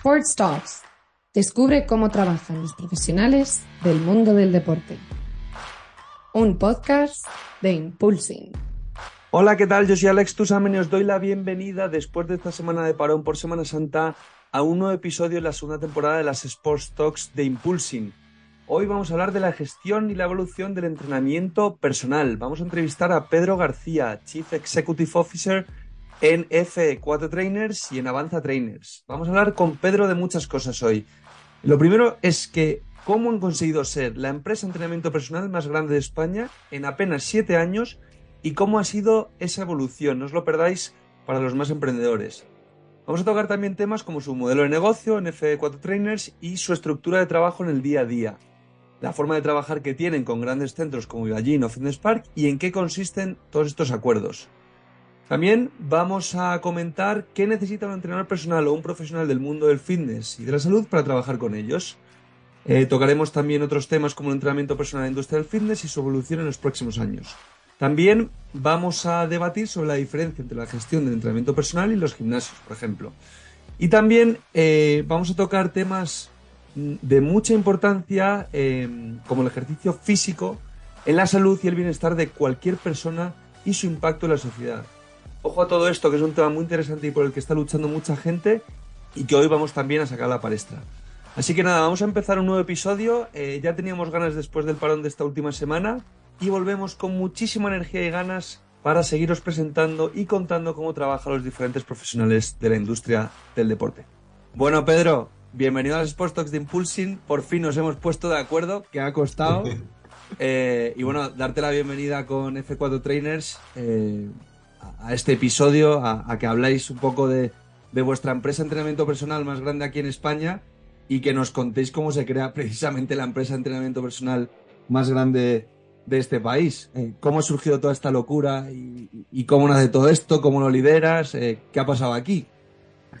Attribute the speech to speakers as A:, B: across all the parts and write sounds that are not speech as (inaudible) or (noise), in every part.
A: Sports Talks. Descubre cómo trabajan los profesionales del mundo del deporte. Un podcast de Impulsing.
B: Hola, ¿qué tal? Yo soy Alex Tusamen y os doy la bienvenida después de esta semana de parón por Semana Santa a un nuevo episodio de la segunda temporada de las Sports Talks de Impulsing. Hoy vamos a hablar de la gestión y la evolución del entrenamiento personal. Vamos a entrevistar a Pedro García, Chief Executive Officer en F4 Trainers y en Avanza Trainers. Vamos a hablar con Pedro de muchas cosas hoy. Lo primero es que cómo han conseguido ser la empresa de entrenamiento personal más grande de España en apenas siete años y cómo ha sido esa evolución. No os lo perdáis para los más emprendedores. Vamos a tocar también temas como su modelo de negocio en F4 Trainers y su estructura de trabajo en el día a día. La forma de trabajar que tienen con grandes centros como Iballín o Fitness Park y en qué consisten todos estos acuerdos. También vamos a comentar qué necesita un entrenador personal o un profesional del mundo del fitness y de la salud para trabajar con ellos. Eh, tocaremos también otros temas como el entrenamiento personal en la industria del fitness y su evolución en los próximos años. También vamos a debatir sobre la diferencia entre la gestión del entrenamiento personal y los gimnasios, por ejemplo. Y también eh, vamos a tocar temas de mucha importancia eh, como el ejercicio físico en la salud y el bienestar de cualquier persona y su impacto en la sociedad. Ojo a todo esto, que es un tema muy interesante y por el que está luchando mucha gente y que hoy vamos también a sacar la palestra. Así que nada, vamos a empezar un nuevo episodio. Eh, ya teníamos ganas después del parón de esta última semana y volvemos con muchísima energía y ganas para seguiros presentando y contando cómo trabajan los diferentes profesionales de la industria del deporte. Bueno, Pedro, bienvenido a los Sports Talks de Impulsing. Por fin nos hemos puesto de acuerdo, que ha costado. (laughs) Eh, y bueno, darte la bienvenida con F4 Trainers. Eh, a este episodio, a, que habláis un poco de, vuestra empresa de entrenamiento personal más grande aquí en España y que nos contéis cómo se crea (laughs) precisamente la empresa de entrenamiento personal más grande de este país. Eh, ¿Cómo ha surgido toda esta locura y, cómo nace todo esto? ¿Cómo lo lideras? Eh, ¿Qué ha pasado aquí?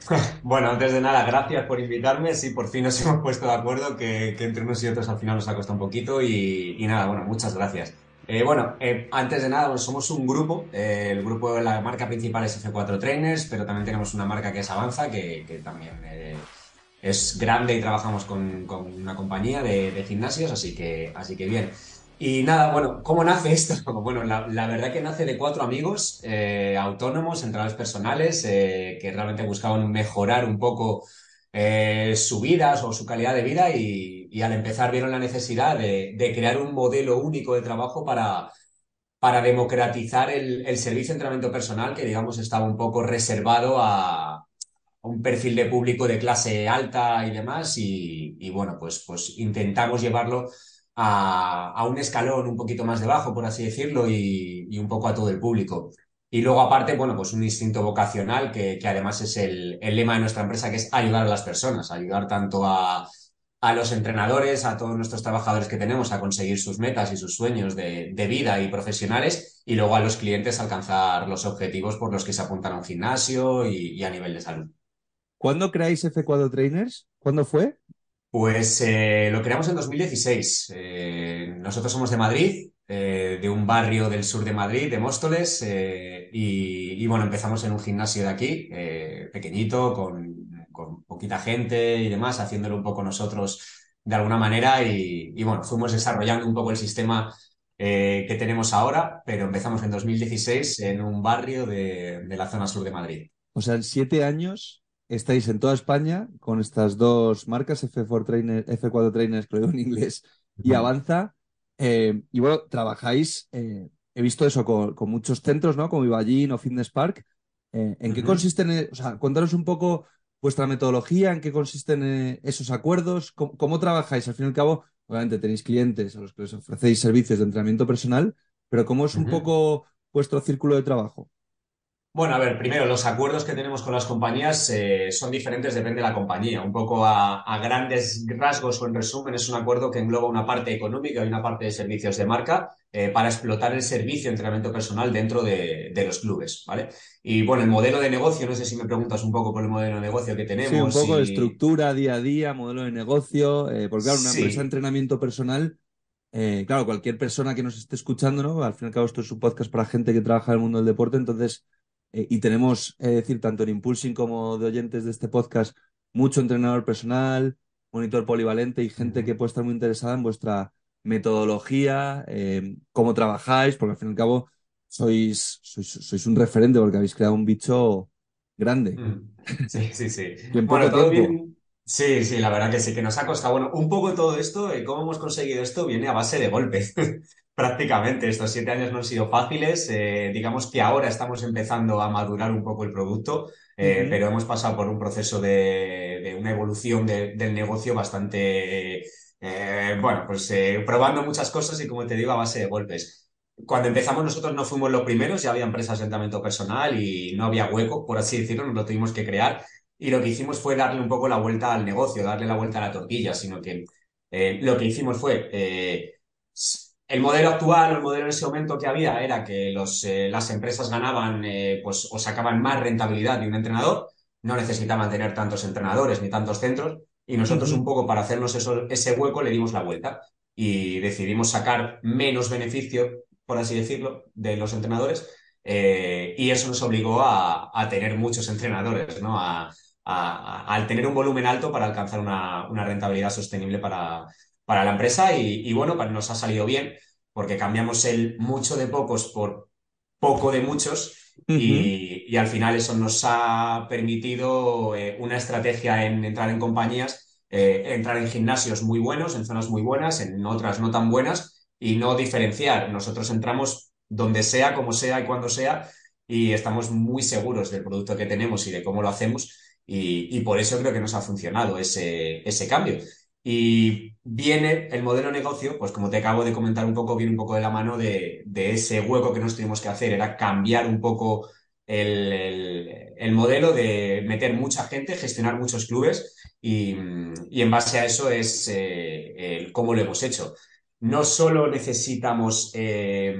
B: (laughs)
C: Bueno, antes de nada, gracias por invitarme. Sí, por fin nos (laughs) hemos puesto de acuerdo que, entre unos y otros al final nos ha costado un poquito y, y nada, bueno, muchas gracias. Eh, bueno, eh, antes de nada, somos un grupo. Eh, el grupo, la marca principal es F4 Trainers, pero también tenemos una marca que es Avanza, que, también es grande y trabajamos con, una compañía de, gimnasios, así que, así que bien. Y nada, bueno, ¿cómo nace esto? (laughs) Bueno, la, verdad que nace de cuatro amigos autónomos, entrenadores personales, que realmente buscaban mejorar un poco su vida o su calidad de vida y, al empezar vieron la necesidad de, crear un modelo único de trabajo para, para democratizar el, servicio de entrenamiento personal que digamos estaba un poco reservado a, un perfil de público de clase alta y demás y, bueno pues, pues intentamos llevarlo a, un escalón un poquito más debajo por así decirlo y un poco a todo el público. Y luego, aparte, bueno, pues un instinto vocacional que, además es el, lema de nuestra empresa, que es ayudar a las personas, ayudar tanto a, los entrenadores, a todos nuestros trabajadores que tenemos a conseguir sus metas y sus sueños de, vida y profesionales, y luego a los clientes a alcanzar los objetivos por los que se apuntan a un gimnasio y, a nivel de salud.
B: ¿Cuándo creáis F4 Trainers? ¿Cuándo fue?
C: Pues eh, lo creamos en 2016. Eh, nosotros somos de Madrid, eh, de un barrio del sur de Madrid, de Móstoles, eh, y, bueno, empezamos en un gimnasio de aquí, eh, pequeñito, con, poquita gente y demás, haciéndolo un poco nosotros de alguna manera, y, bueno, fuimos desarrollando un poco el sistema que tenemos ahora, pero empezamos en 2016 en un barrio de, la zona sur de Madrid.
B: O sea, en siete años estáis en toda España con estas dos marcas, F4 Trainer, F4 Trainers, creo en inglés, y Avanza. Eh, y bueno, trabajáis, eh, he visto eso con, muchos centros, ¿no? Como Iballín o Fitness Park. Eh, ¿En qué consisten, o sea, cuéntanos un poco vuestra metodología, en qué consisten esos acuerdos, ¿Cómo, trabajáis. Al fin y al cabo, obviamente tenéis clientes a los que les ofrecéis servicios de entrenamiento personal, pero ¿cómo es un poco vuestro círculo de trabajo?
C: Bueno, a ver, primero, los acuerdos que tenemos con las compañías eh, son diferentes, depende de la compañía. Un poco a, grandes rasgos o en resumen, es un acuerdo que engloba una parte económica y una parte de servicios de marca eh, para explotar el servicio de entrenamiento personal dentro de, los clubes, ¿vale? Y bueno, el modelo de negocio, no sé si me preguntas un poco por el modelo de negocio que tenemos.
B: Sí, un poco de estructura, día a día, modelo de negocio, eh, porque claro, una empresa de entrenamiento personal claro, cualquier persona que nos esté escuchando, ¿no? Al fin y al cabo, esto es un podcast para gente que trabaja en el mundo del deporte, entonces eh, y tenemos, es decir, tanto en Impulsing como de oyentes de este podcast, mucho entrenador personal, monitor polivalente y gente que puede estar muy interesada en vuestra metodología, eh, cómo trabajáis, porque al fin y al cabo sois, sois, un referente porque habéis creado un bicho grande.
C: Mm. Sí, sí, sí. bueno, todo bien. Sí, sí, la verdad que sí, que nos ha costado. Bueno, un poco todo esto, eh, cómo hemos conseguido esto, viene a base de golpes. (laughs) Prácticamente, estos siete años no han sido fáciles. Eh, digamos que ahora estamos empezando a madurar un poco el producto, eh, pero hemos pasado por un proceso de, una evolución del negocio bastante, bueno, pues probando muchas cosas y como te digo, a base de golpes. Cuando empezamos nosotros no fuimos los primeros, ya había empresas de entrenamiento personal y no había hueco, por así decirlo, nos lo tuvimos que crear y lo que hicimos fue darle un poco la vuelta al negocio, darle la vuelta a la tortilla, sino que eh, lo que hicimos fue, eh, el modelo actual, el modelo en ese momento que había era que los, eh, las empresas ganaban pues, o sacaban más rentabilidad de un entrenador, no necesitaban tener tantos entrenadores ni tantos centros, y nosotros un poco para hacernos eso, ese hueco le dimos la vuelta y decidimos sacar menos beneficio, por así decirlo, de los entrenadores. y eso nos obligó a, a tener muchos entrenadores, ¿no? A, al tener un volumen alto para alcanzar una, rentabilidad sostenible para, para la empresa. Y, bueno, pues nos ha salido bien porque cambiamos el mucho de pocos por poco de muchos. y, al final eso nos ha permitido eh, una estrategia en entrar en compañías, eh, entrar en gimnasios muy buenos, en zonas muy buenas, en otras no tan buenas, y no diferenciar. Nosotros entramos donde sea, como sea y cuando sea, y estamos muy seguros del producto que tenemos y de cómo lo hacemos. Y, por eso creo que nos ha funcionado ese, ese cambio. Y viene el modelo negocio, pues como te acabo de comentar un poco, viene un poco de la mano de, ese hueco que nos tuvimos que hacer, era cambiar un poco el, modelo de meter mucha gente, gestionar muchos clubes y, en base a eso es eh, cómo lo hemos hecho. No solo necesitamos eh,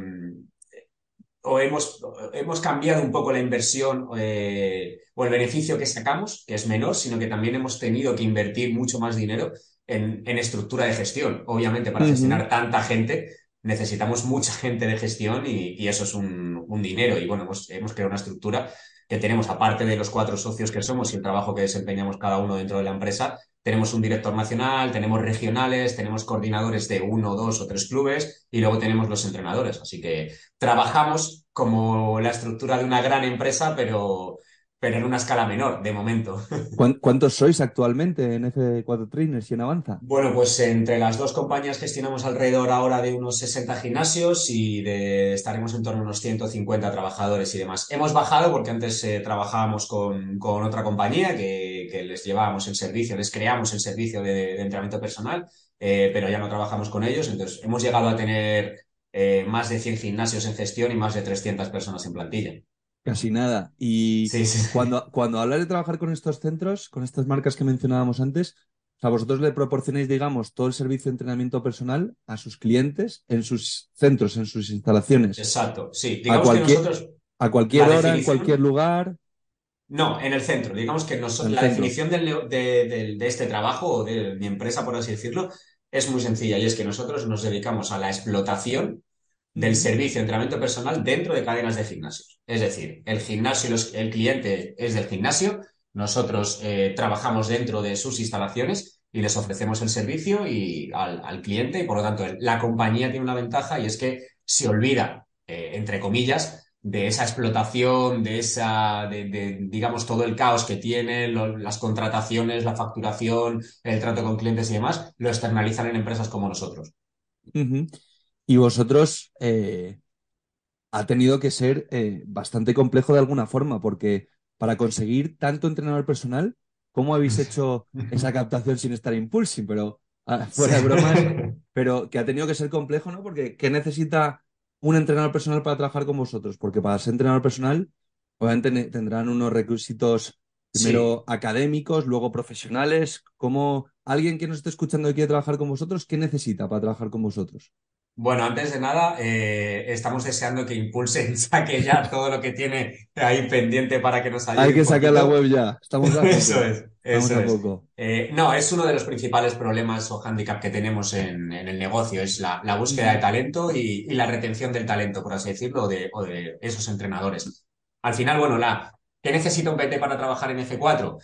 C: o hemos, hemos cambiado un poco la inversión eh, o el beneficio que sacamos, que es menor, sino que también hemos tenido que invertir mucho más dinero en, estructura de gestión. Obviamente, para gestionar tanta gente necesitamos mucha gente de gestión y, eso es un, dinero. Y bueno, hemos, hemos creado una estructura que tenemos, aparte de los cuatro socios que somos y el trabajo que desempeñamos cada uno dentro de la empresa, tenemos un director nacional, tenemos regionales, tenemos coordinadores de uno, dos o tres clubes y luego tenemos los entrenadores. Así que trabajamos como la estructura de una gran empresa, pero, pero en una escala menor, de momento. (laughs)
B: ¿Cuántos sois actualmente en F4 Trainers y en Avanza?
C: Bueno, pues entre las dos compañías gestionamos alrededor ahora de unos 60 gimnasios y de, estaremos en torno a unos 150 trabajadores y demás. Hemos bajado porque antes eh, trabajábamos con, con, otra compañía que, que, les llevábamos el servicio, les creamos el servicio de, entrenamiento personal, eh, pero ya no trabajamos con ellos. Entonces, hemos llegado a tener eh, más de 100 gimnasios en gestión y más de 300 personas en plantilla.
B: Casi nada. Y Cuando, cuando hablas de trabajar con estos centros, con estas marcas que mencionábamos antes, o sea, vosotros le proporcionáis, digamos, todo el servicio de entrenamiento personal a sus clientes en sus centros, en sus instalaciones.
C: Exacto, sí.
B: Digamos a cualquier, que nosotros. A cualquier hora, en cualquier lugar.
C: No, en el centro. Digamos que la definición de, este trabajo o de mi empresa, por así decirlo, es muy sencilla y es que nosotros nos dedicamos a la explotación del servicio de entrenamiento personal dentro de cadenas de gimnasios. Es decir, el gimnasio, el cliente es del gimnasio, nosotros eh, trabajamos dentro de sus instalaciones y les ofrecemos el servicio y al, cliente y por lo tanto la compañía tiene una ventaja y es que se olvida, eh, entre comillas, de esa explotación, de esa, de, digamos, todo el caos que tiene, las contrataciones, la facturación, el trato con clientes y demás, lo externalizan en empresas como nosotros.
B: Y vosotros eh, ha tenido que ser eh, bastante complejo de alguna forma, porque para conseguir tanto entrenador personal, ¿cómo habéis hecho esa (laughs) captación sin estar impulsing? Pero ah, fuera de bromas, (laughs) pero que ha tenido que ser complejo, ¿no? Porque ¿qué necesita un entrenador personal para trabajar con vosotros? Porque para ser entrenador personal, obviamente tendrán unos requisitos primero académicos, luego profesionales. ¿Cómo alguien que nos esté escuchando y quiere trabajar con vosotros, qué necesita para trabajar con vosotros?
C: Bueno, antes de nada, eh, estamos deseando que Impulsen (laughs) saque ya todo lo que tiene ahí pendiente para que nos ayude.
B: Hay que sacar la web ya. Estamos a (laughs)
C: Eso es. Eso es. Eh, no, es uno de los principales problemas o hándicap que tenemos en, el negocio, es la, búsqueda de talento y, la retención del talento, por así decirlo, de, o de esos entrenadores. Al final, bueno, la, ¿qué necesita un PT para trabajar en F4?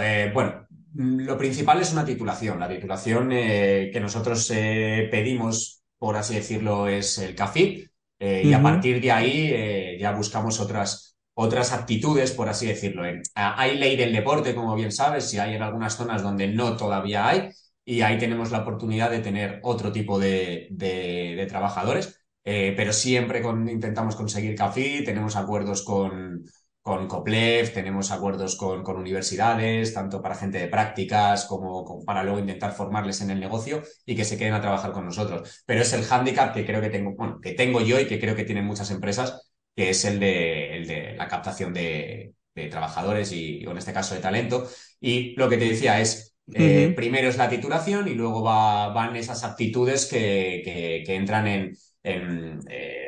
C: Eh, bueno, lo principal es una titulación. La titulación que nosotros pedimos, por así decirlo, es el CAFIT. Y a partir de ahí ya buscamos otras, otras aptitudes, por así decirlo. Hay ley del deporte, como bien sabes, y hay en algunas zonas donde no todavía hay, y ahí tenemos la oportunidad de tener otro tipo de, de, trabajadores, pero siempre intentamos conseguir CAFIT, tenemos acuerdos con, con COPLEF, tenemos acuerdos con, con, universidades, tanto para gente de prácticas como, para luego intentar formarles en el negocio y que se queden a trabajar con nosotros. Pero es el hándicap que creo que tengo, bueno, que tengo yo y que creo que tienen muchas empresas, que es el de, el de la captación de, de trabajadores y, en este caso de talento. Y lo que te decía es, eh, primero es la titulación y luego va, van esas aptitudes que, que, entran en, en eh,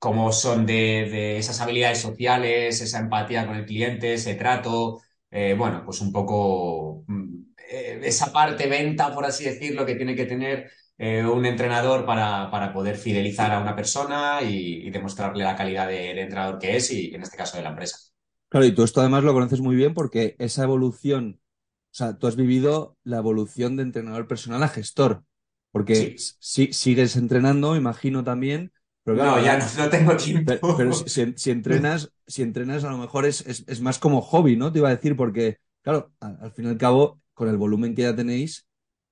C: cómo son de, esas habilidades sociales, esa empatía con el cliente, ese trato, eh, bueno, pues un poco mm, eh, esa parte venta, por así decirlo, que tiene que tener eh, un entrenador para, para, poder fidelizar a una persona y, demostrarle la calidad de, entrenador que es y en este caso de la empresa.
B: Claro, y tú esto además lo conoces muy bien porque esa evolución, o sea, tú has vivido la evolución de entrenador personal a gestor, porque si, sigues entrenando, imagino también,
C: no, ya no, tengo tiempo.
B: Pero, si, entrenas, si entrenas a lo mejor es, es, más como hobby, ¿no? Te iba a decir, porque, claro, al, fin y al cabo, con el volumen que ya tenéis,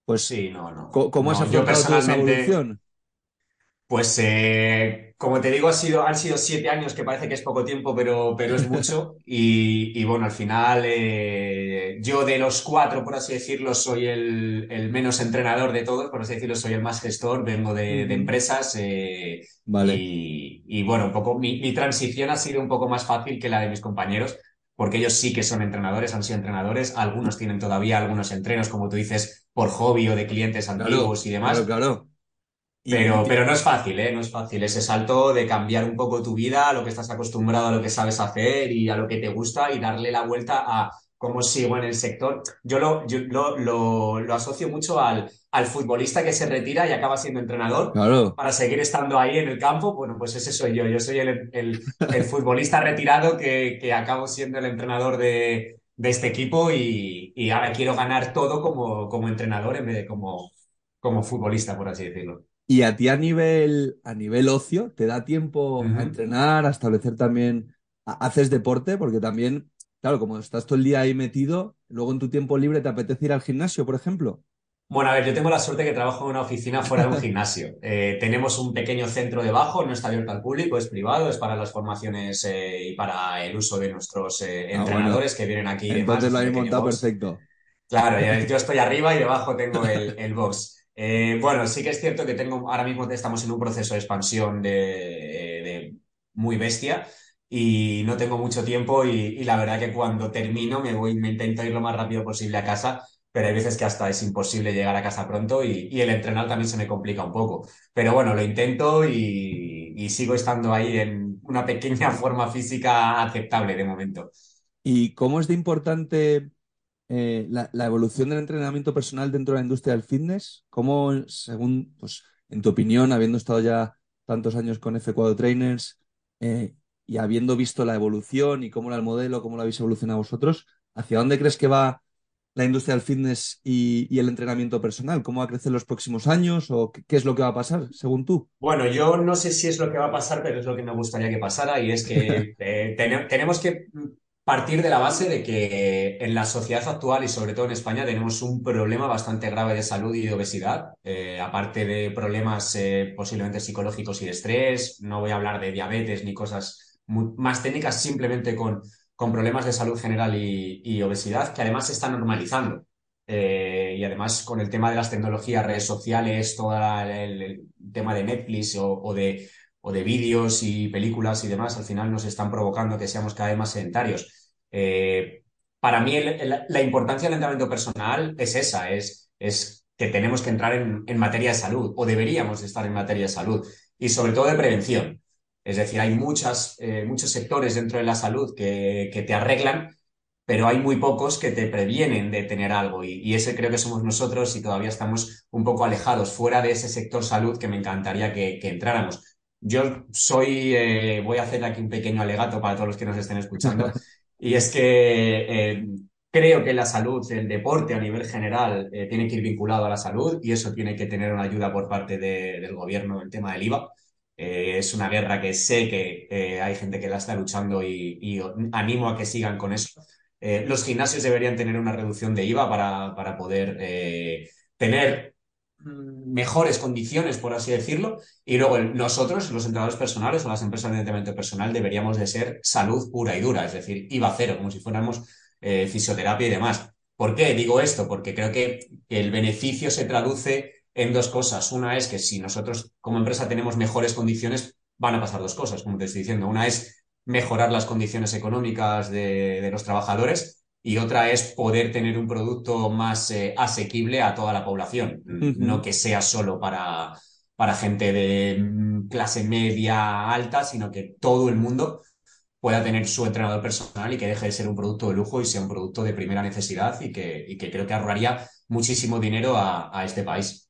B: pues.
C: Sí, no, no.
B: ¿Cómo, has afrontado esa evolución?
C: Pues eh, como te digo, ha sido, han sido siete años, que parece que es poco tiempo, pero, pero es mucho. (laughs) Y, bueno, al final eh, yo de los cuatro, por así decirlo, soy el, menos entrenador de todos, por así decirlo, soy el más gestor, vengo de, empresas. Eh, vale. Y, bueno, un poco mi, mi transición ha sido un poco más fácil que la de mis compañeros porque ellos sí que son entrenadores, han sido entrenadores, algunos tienen todavía algunos entrenos, como tú dices, por hobby o de clientes antiguos y demás.
B: Claro, claro.
C: Pero, pero no es fácil, ¿eh? No es fácil ese salto de cambiar un poco tu vida, a lo que estás acostumbrado, a lo que sabes hacer y a lo que te gusta y darle la vuelta a cómo sigo en el sector. Yo lo, yo lo, lo, asocio mucho al, al futbolista que se retira y acaba siendo entrenador para seguir estando ahí en el campo. Bueno, pues ese soy yo. Yo soy el, el, el (laughs) futbolista retirado que, que, acabo siendo el entrenador de, de este equipo y, y, ahora quiero ganar todo como, como entrenador en vez de como, como futbolista, por así decirlo.
B: Y a ti a nivel, a nivel ocio, ¿te da tiempo a entrenar, a establecer también, haces deporte? Porque también, claro, como estás todo el día ahí metido, luego en tu tiempo libre te apetece ir al gimnasio, por ejemplo.
C: Bueno, a ver, yo tengo la suerte que trabajo en una oficina fuera de un (laughs) gimnasio. Eh, tenemos un pequeño centro debajo, no está abierto al público, es privado, es para las formaciones eh, y para el uso de nuestros eh, ah, entrenadores que vienen aquí.
B: Entonces lo habéis montado perfecto.
C: Claro, yo estoy arriba y debajo tengo el, el box. Eh, bueno, sí que es cierto que tengo, ahora mismo estamos en un proceso de expansión de, muy bestia y no tengo mucho tiempo y, la verdad que cuando termino me voy, me intento ir lo más rápido posible a casa, pero hay veces que hasta es imposible llegar a casa pronto y, el entrenar también se me complica un poco. Pero bueno, lo intento y sigo estando ahí en una pequeña forma física aceptable de momento.
B: ¿Y cómo es de importante eh, la, evolución del entrenamiento personal dentro de la industria del fitness? ¿Cómo, según, pues, en tu opinión, habiendo estado ya tantos años con F4 Trainers eh, y habiendo visto la evolución y cómo era el modelo, cómo lo habéis evolucionado vosotros, ¿hacia dónde crees que va la industria del fitness y, el entrenamiento personal? ¿Cómo va a crecer los próximos años o qué, es lo que va a pasar, según tú?
C: Bueno, yo no sé si es lo que va a pasar, pero es lo que me gustaría que pasara y es que (laughs) eh, tenemos que partir de la base de que en la sociedad actual y sobre todo en España tenemos un problema bastante grave de salud y obesidad, eh, aparte de problemas eh, posiblemente psicológicos y de estrés, no voy a hablar de diabetes ni cosas más técnicas, simplemente con, con problemas de salud general y, obesidad que además se están normalizando. Eh, y además con el tema de las tecnologías, redes sociales, todo el, tema de Netflix o de o de vídeos y películas y demás, al final nos están provocando que seamos cada vez más sedentarios. Eh, para mí la importancia del entrenamiento personal es esa, es, que tenemos que entrar en, materia de salud o deberíamos estar en materia de salud y sobre todo de prevención. Es decir, hay muchas, eh, muchos sectores dentro de la salud que, que, te arreglan, pero hay muy pocos que te previenen de tener algo y, ese creo que somos nosotros y todavía estamos un poco alejados fuera de ese sector salud que me encantaría que, entráramos. Yo soy, eh, voy a hacer aquí un pequeño alegato para todos los que nos estén escuchando. (laughs) Y es que eh, Creo que la salud, el deporte a nivel general, eh, tiene que ir vinculado a la salud y eso tiene que tener una ayuda por parte del gobierno el tema del IVA. Eh, es una guerra que sé que hay gente que la está luchando y, animo a que sigan con eso. los gimnasios deberían tener una reducción de IVA para, para poder tener mejores condiciones, por así decirlo. Y luego nosotros, los entrenadores personales o las empresas de entrenamiento personal, deberíamos de ser salud pura y dura, es decir, IVA cero, como si fuéramos fisioterapia y demás. ¿Por qué digo esto? Porque creo que el beneficio se traduce en dos cosas. Una es que si nosotros como empresa tenemos mejores condiciones, van a pasar dos cosas, como te estoy diciendo. Una es mejorar las condiciones económicas de, los trabajadores y otra es poder tener un producto más eh, asequible a toda la población, no que sea solo para, para gente de mm, clase media alta, sino que todo el mundo pueda tener su entrenador personal y que deje de ser un producto de lujo y sea un producto de primera necesidad y que, y que creo que ahorraría muchísimo dinero a este país.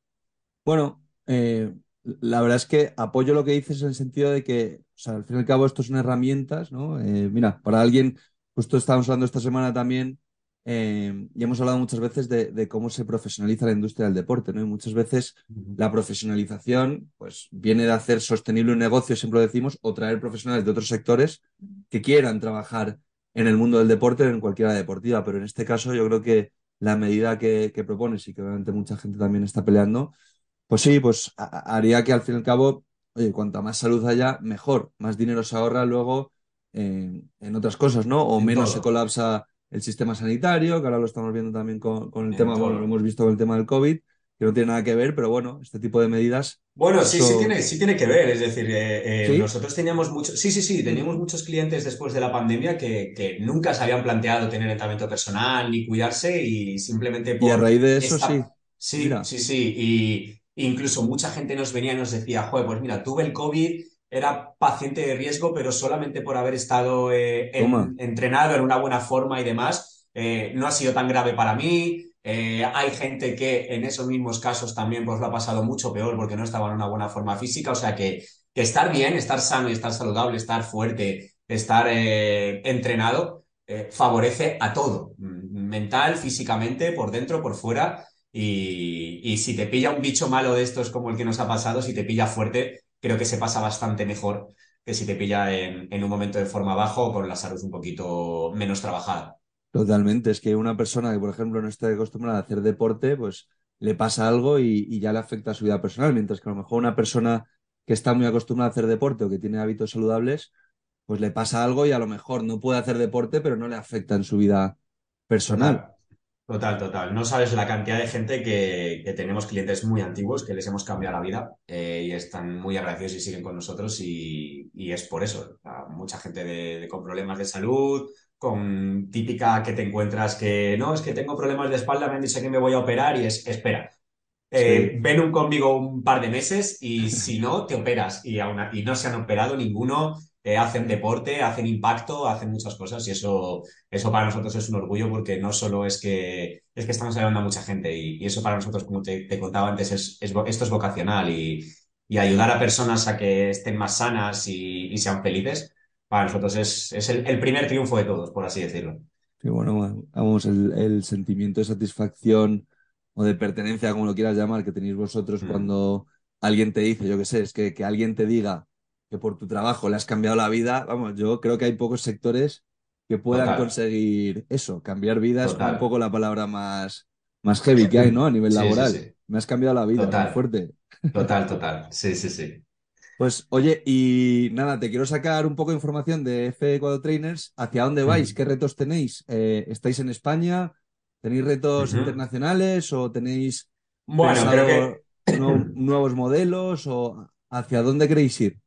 B: Bueno, eh, la verdad es que apoyo lo que dices en el sentido de que, o sea, al fin y al cabo, esto son herramientas, ¿no? Eh, mira, para alguien, justo estábamos hablando esta semana también, eh, y hemos hablado muchas veces de, cómo se profesionaliza la industria del deporte, ¿no? Y muchas veces la profesionalización, pues, viene de hacer sostenible un negocio, siempre lo decimos, o traer profesionales de otros sectores que quieran trabajar en el mundo del deporte o en cualquiera deportiva. Pero en este caso, yo creo que la medida que, que propones y que obviamente mucha gente también está peleando, pues sí, pues haría que al fin y al cabo, oye, cuanta más salud haya, mejor. Más dinero se ahorra luego en, otras cosas, ¿no? O menos se colapsa el sistema sanitario, que ahora lo estamos viendo también con, el tema, bueno, lo hemos visto con el tema del COVID, que no tiene nada que ver, pero bueno, este tipo de medidas.
C: Bueno, sí, sí, tiene, sí tiene que ver. Es decir, eh, eh, nosotros teníamos muchos, sí, sí, sí, teníamos muchos clientes después de la pandemia que, que, nunca se habían planteado tener entrenamiento personal ni cuidarse y simplemente
B: por. Y a raíz de eso, sí.
C: Sí, sí, sí. Y, Incluso mucha gente nos venía y nos decía, joder, pues mira, tuve el COVID, era paciente de riesgo, pero solamente por haber estado eh, entrenado en una buena forma y demás, eh, no ha sido tan grave para mí. Eh, hay gente que en esos mismos casos también pues lo ha pasado mucho peor porque no estaba en una buena forma física. O sea que, que estar bien, estar sano y estar saludable, estar fuerte, estar entrenado, favorece a todo, mental, físicamente, por dentro, por fuera. Y, si te pilla un bicho malo de estos como el que nos ha pasado, si te pilla fuerte, creo que se pasa bastante mejor que si te pilla en, un momento de forma bajo o con la salud un poquito menos trabajada.
B: Totalmente, es que una persona que, por ejemplo, no esté acostumbrada a hacer deporte, pues le pasa algo y, ya le afecta a su vida personal, mientras que a lo mejor una persona que está muy acostumbrada a hacer deporte o que tiene hábitos saludables, pues le pasa algo y a lo mejor no puede hacer deporte, pero no le afecta en su vida personal.
C: Total, total. No sabes la cantidad de gente que, tenemos clientes muy antiguos que les hemos cambiado la vida eh, y están muy agradecidos y siguen con nosotros y, es por eso. mucha gente de, con problemas de salud, con típica que te encuentras que no, es que tengo problemas de espalda, me han dicho que me voy a operar y es, espera. Eh, ven un conmigo un par de meses y si no, te operas y, aún, y no se han operado ninguno hacen deporte, hacen impacto, hacen muchas cosas y eso, eso para nosotros es un orgullo porque no solo es que, es que estamos ayudando a mucha gente y, eso para nosotros, como te, contaba antes, es, esto es vocacional y, ayudar a personas a que estén más sanas y, sean felices, para nosotros es, el, primer triunfo de todos, por así decirlo.
B: Sí, bueno, vamos, el, sentimiento de satisfacción o de pertenencia, como lo quieras llamar, que tenéis vosotros mm. cuando alguien te dice, yo qué sé, es que, que alguien te diga que por tu trabajo le has cambiado la vida, vamos, yo creo que hay pocos sectores que puedan conseguir eso, cambiar vidas es un poco la palabra más, más heavy que hay, ¿no? A nivel laboral. Me has cambiado la vida, muy fuerte.
C: Total, total. Sí, sí, sí.
B: Pues oye, y nada, te quiero sacar un poco de información de F4 Trainers. ¿Hacia dónde vais? ¿Qué retos tenéis? Eh, ¿Estáis en España? ¿Tenéis retos internacionales o tenéis
C: bueno,
B: nuevos modelos? ¿O hacia dónde queréis ir?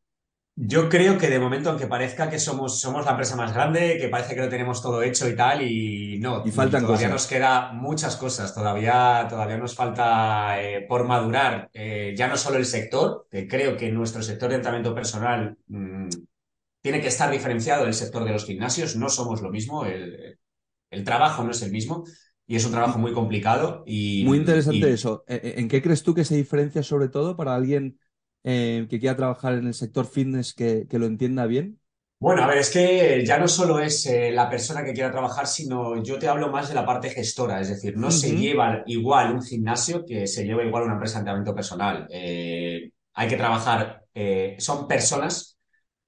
C: Yo creo que de momento, aunque parezca que somos, somos la empresa más grande, que parece que lo tenemos todo hecho y tal, y no,
B: y faltan
C: todavía
B: nos
C: queda muchas cosas, todavía, todavía nos falta eh, por madurar eh, ya no solo el sector, que creo que nuestro sector de entrenamiento personal mm, tiene que estar diferenciado del sector de los gimnasios, no somos lo mismo, el, trabajo no es el mismo, y es un trabajo muy complicado. Y,
B: muy interesante eso. ¿En qué crees tú que se diferencia sobre todo para alguien eh, que quiera trabajar en el sector fitness que, lo entienda bien?
C: Bueno, a ver, es que ya no solo es eh, la persona que quiera trabajar, sino yo te hablo más de la parte gestora, es decir, no se lleva igual un gimnasio que se lleva igual una empresa de entrenamiento personal. Eh, hay que trabajar, eh, son personas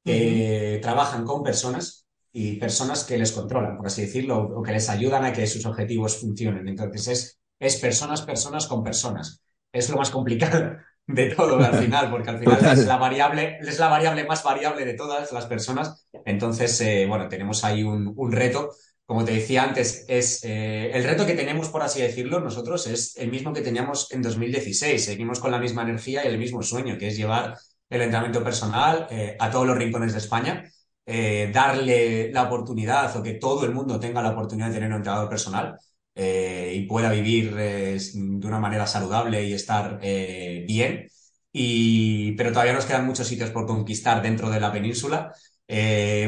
C: que trabajan con personas y personas que les controlan, por así decirlo, o que les ayudan a que sus objetivos funcionen. Entonces es, es personas, personas con personas. Es lo más complicado de todo al final, porque al final es la variable, es la variable más variable de todas las personas. Entonces, eh, bueno, tenemos ahí un, reto. Como te decía antes, es eh, el reto que tenemos, por así decirlo, nosotros es el mismo que teníamos en 2016. Seguimos con la misma energía y el mismo sueño, que es llevar el entrenamiento personal eh, a todos los rincones de España, darle la oportunidad o que todo el mundo tenga la oportunidad de tener un entrenador personal. Eh, y pueda vivir eh, de una manera saludable y estar eh, bien. Y, pero todavía nos quedan muchos sitios por conquistar dentro de la península,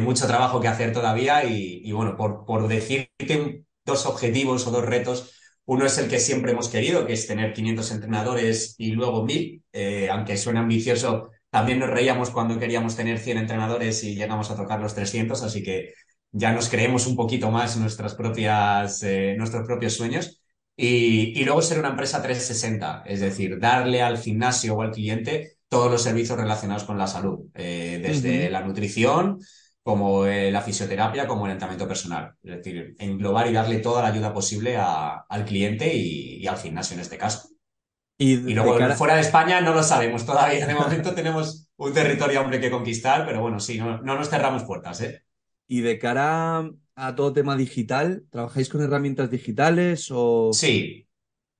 C: mucho trabajo que hacer todavía y, bueno, por, por decirte dos objetivos o dos retos, uno es el que siempre hemos querido, que es tener 500 entrenadores y luego 1000, aunque suene ambicioso, también nos reíamos cuando queríamos tener 100 entrenadores y llegamos a tocar los 300, así que ya nos creemos un poquito más nuestras propias, eh, nuestros propios sueños. Y, luego ser una empresa 360, es decir, darle al gimnasio o al cliente todos los servicios relacionados con la salud, eh, desde la nutrición, como eh, la fisioterapia, como el entrenamiento personal. Es decir, englobar y darle toda la ayuda posible al cliente y, al gimnasio en este caso. Y, luego fuera de España no lo sabemos todavía. De momento (laughs) tenemos un territorio hombre que conquistar, pero bueno, sí, no, no nos cerramos puertas, ¿eh?
B: Y de cara a todo tema digital, ¿trabajáis con herramientas digitales o...?
C: Sí,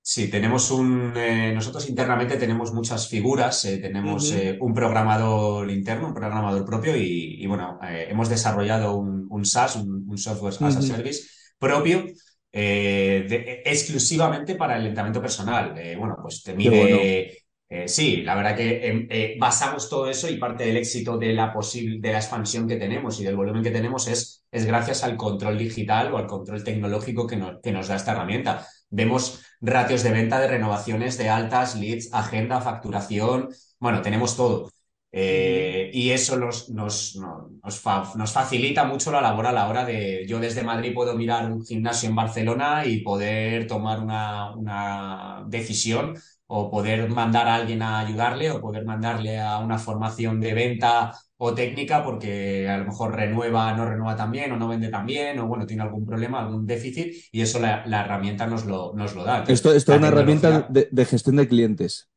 C: sí, tenemos un... Eh, nosotros internamente tenemos muchas figuras, eh, tenemos eh, un programador interno, un programador propio y, bueno, hemos desarrollado un, un SaaS, un, Software as a Service propio exclusivamente para el entrenamiento personal. bueno, pues te mide eh, sí, la verdad que em, eh, basamos todo eso y parte del éxito de la, de la expansión que tenemos y del volumen que tenemos es, es gracias al control digital o al control tecnológico que, que nos da esta herramienta. Vemos ratios de venta de renovaciones de altas, leads, agenda, facturación, bueno, tenemos todo. Eh, y eso nos, nos, nos, facilita mucho la labor a la hora de, yo desde Madrid puedo mirar un gimnasio en Barcelona y poder tomar una, una decisión o poder mandar a alguien a ayudarle o poder mandarle a una formación de venta o técnica porque a lo mejor renueva, no renueva tan bien o no vende tan bien o bueno, tiene algún problema, algún déficit y eso la, herramienta nos lo, nos lo da.
B: esto, esto es una herramienta de, gestión de clientes.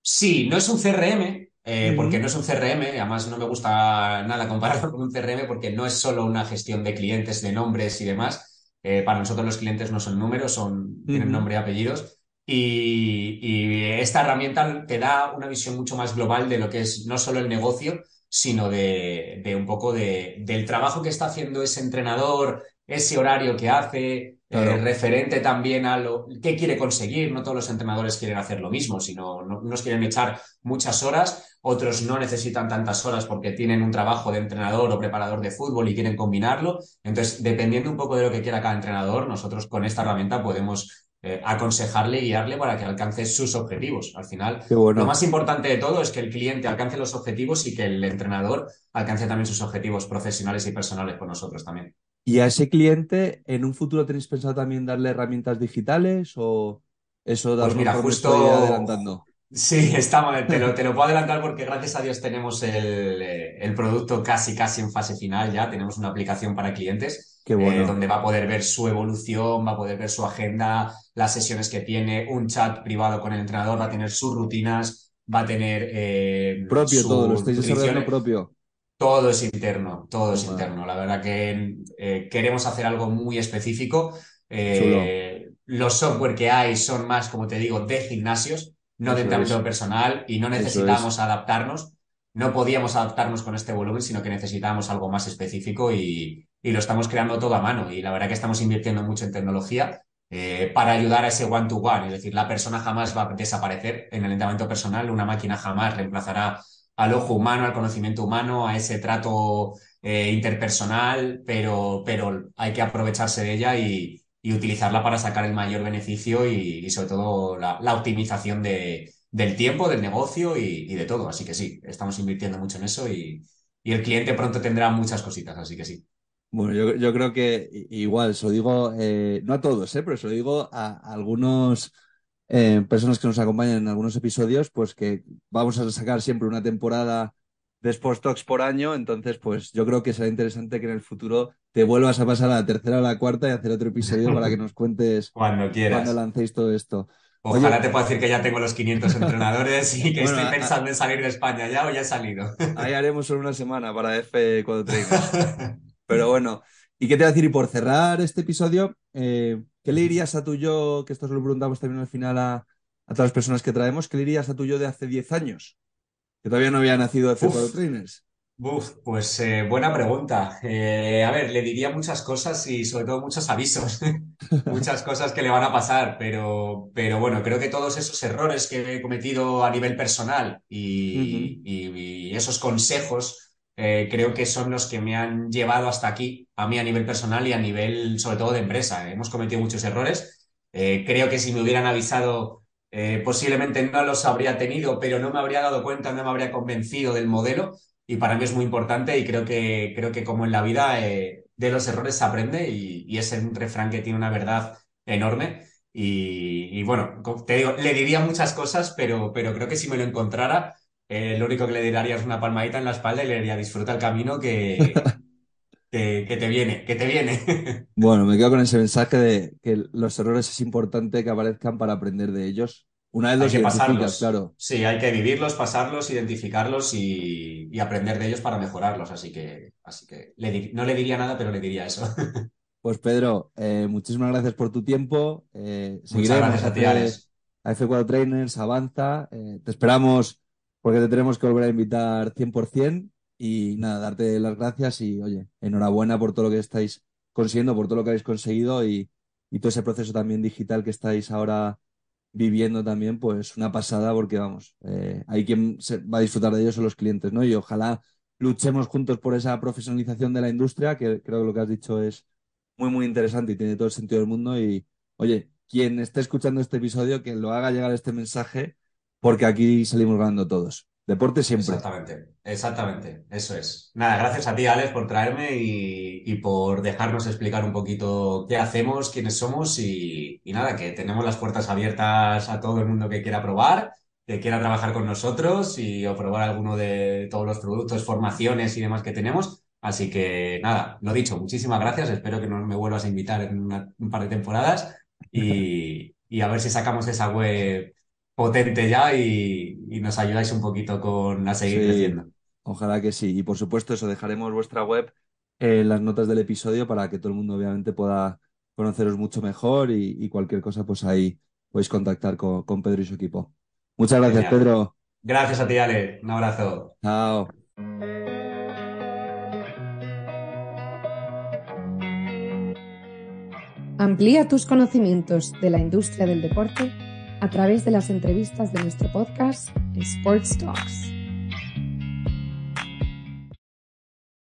C: Sí, no es un CRM, eh, porque no es un CRM, además no me gusta nada compararlo (laughs) con un CRM porque no es solo una gestión de clientes, de nombres y demás. Eh, para nosotros los clientes no son números, son, tienen nombre y apellidos. Y, esta herramienta te da una visión mucho más global de lo que es no solo el negocio, sino de, un poco de, del trabajo que está haciendo ese entrenador, ese horario que hace, eh, referente también a lo que quiere conseguir. No todos los entrenadores quieren hacer lo mismo, sino no, unos quieren echar muchas horas, otros no necesitan tantas horas porque tienen un trabajo de entrenador o preparador de fútbol y quieren combinarlo. Entonces, dependiendo un poco de lo que quiera cada entrenador, nosotros con esta herramienta podemos eh, aconsejarle y guiarle para que alcance sus objetivos. Al final, lo más importante de todo es que el cliente alcance los objetivos y que el entrenador alcance también sus objetivos profesionales y personales con nosotros también.
B: ¿Y a ese cliente en un futuro tenéis pensado también darle herramientas digitales o eso
C: de pues mira, justo adelantando? Sí, estamos, te, lo, te lo puedo adelantar porque gracias a Dios tenemos el, eh, el producto casi, casi en fase final ya. Tenemos una aplicación para clientes eh, donde va a poder ver su evolución, va a poder ver su agenda, las sesiones que tiene, un chat privado con el entrenador, va a tener sus rutinas, va a tener...
B: Eh, propio todo, lo estáis desarrollando propio.
C: Todo es interno, todo es interno. La verdad que eh, queremos hacer algo muy específico. los software que hay son más, como te digo, de gimnasios, no de entrenamiento personal y no necesitamos adaptarnos. No podíamos adaptarnos con este volumen, sino que necesitábamos algo más específico y, y lo estamos creando todo a mano. Y la verdad que estamos invirtiendo mucho en tecnología eh, para ayudar a ese one-to-one. Es decir, la persona jamás va a desaparecer en el entrenamiento personal, una máquina jamás reemplazará al ojo humano, al conocimiento humano, a ese trato eh, interpersonal, pero, pero hay que aprovecharse de ella y, utilizarla para sacar el mayor beneficio y, sobre todo la, optimización de, del tiempo, del negocio y, de todo. Así que sí, estamos invirtiendo mucho en eso y el cliente pronto tendrá muchas cositas, así que sí.
B: Bueno, yo, creo que igual, se lo digo, eh, no a todos, ¿eh? pero se lo digo a, algunos eh, personas que nos acompañan en algunos episodios, pues que vamos a sacar siempre una temporada de Sports Talks por año, entonces pues yo creo que será interesante que en el futuro te vuelvas a pasar a la tercera o la cuarta y hacer otro episodio para que nos cuentes (laughs)
C: cuando quieras.
B: Cuando lancéis todo esto.
C: Ojalá te pueda decir que ya tengo los 500 entrenadores y que (laughs) estoy pensando en salir de España ya o ya he salido.
B: Ahí haremos solo una semana para F4 (laughs) Pero bueno, ¿y qué te voy a decir? Y por cerrar este episodio, eh, ¿qué le dirías a tu yo, que esto se lo preguntamos también al final a, a todas las personas que traemos, ¿qué le dirías a tu yo de hace 10 años? Que todavía no había nacido F4 Trainers.
C: Uf, pues eh, buena pregunta. Eh, a ver, le diría muchas cosas y sobre todo muchos avisos, (laughs) muchas cosas que le van a pasar, pero, pero bueno, creo que todos esos errores que he cometido a nivel personal y, esos consejos eh, creo que son los que me han llevado hasta aquí, a mí a nivel personal y a nivel sobre todo de empresa. Hemos cometido muchos errores. creo que si me hubieran avisado posiblemente no los habría tenido, pero no me habría dado cuenta, no me habría convencido del modelo y para mí es muy importante y creo que, creo que como en la vida eh, de los errores se aprende y, y, es un refrán que tiene una verdad enorme y, bueno, te digo, le diría muchas cosas, pero, pero creo que si me lo encontrara, eh, lo único que le daría es una palmadita en la espalda y le diría disfruta el camino que, (laughs) que, que te viene, que te viene. (laughs)
B: Bueno, me quedo con ese mensaje de que los errores es importante que aparezcan para aprender de ellos una vez los
C: que pasarlos.
B: claro.
C: Sí, hay que vivirlos, pasarlos, identificarlos y, aprender de ellos para mejorarlos. Así que, así que no le diría nada, pero le diría eso. (laughs)
B: Pues Pedro, eh, muchísimas gracias por tu tiempo. Eh,
C: Muchas gracias a ti,
B: A F4 Trainers, avanza. Eh, te esperamos porque te tenemos que volver a invitar 100%. Y nada, darte las gracias y, oye, enhorabuena por todo lo que estáis consiguiendo, por todo lo que habéis conseguido y, y todo ese proceso también digital que estáis ahora viviendo también, pues una pasada porque vamos, eh, hay quien se va a disfrutar de ellos son los clientes, ¿no? Y ojalá luchemos juntos por esa profesionalización de la industria, que creo que lo que has dicho es muy, muy interesante y tiene todo el sentido del mundo. Y oye, quien esté escuchando este episodio, que lo haga llegar este mensaje, porque aquí salimos ganando todos. Deporte siempre.
C: Exactamente, exactamente, eso es. Nada, gracias a ti, Alex, por traerme y, por dejarnos explicar un poquito qué hacemos, quiénes somos y, nada, que tenemos las puertas abiertas a todo el mundo que quiera probar, que quiera trabajar con nosotros y probar alguno de todos los productos, formaciones y demás que tenemos. Así que nada, lo dicho, muchísimas gracias. Espero que no me vuelvas a invitar en un par de temporadas y a ver si sacamos esa web potente ya y, nos ayudáis un poquito con a seguir creciendo.
B: Ojalá que sí. Y por supuesto, eso dejaremos vuestra web en las notas del episodio para que todo el mundo obviamente pueda conoceros mucho mejor y, cualquier cosa, pues ahí podéis contactar con, Pedro y su equipo. Muchas gracias, Pedro.
C: Gracias a ti, Ale. Un abrazo.
B: Chao.
A: Amplía tus conocimientos de la industria del deporte a través de las entrevistas de nuestro podcast Sports Talks.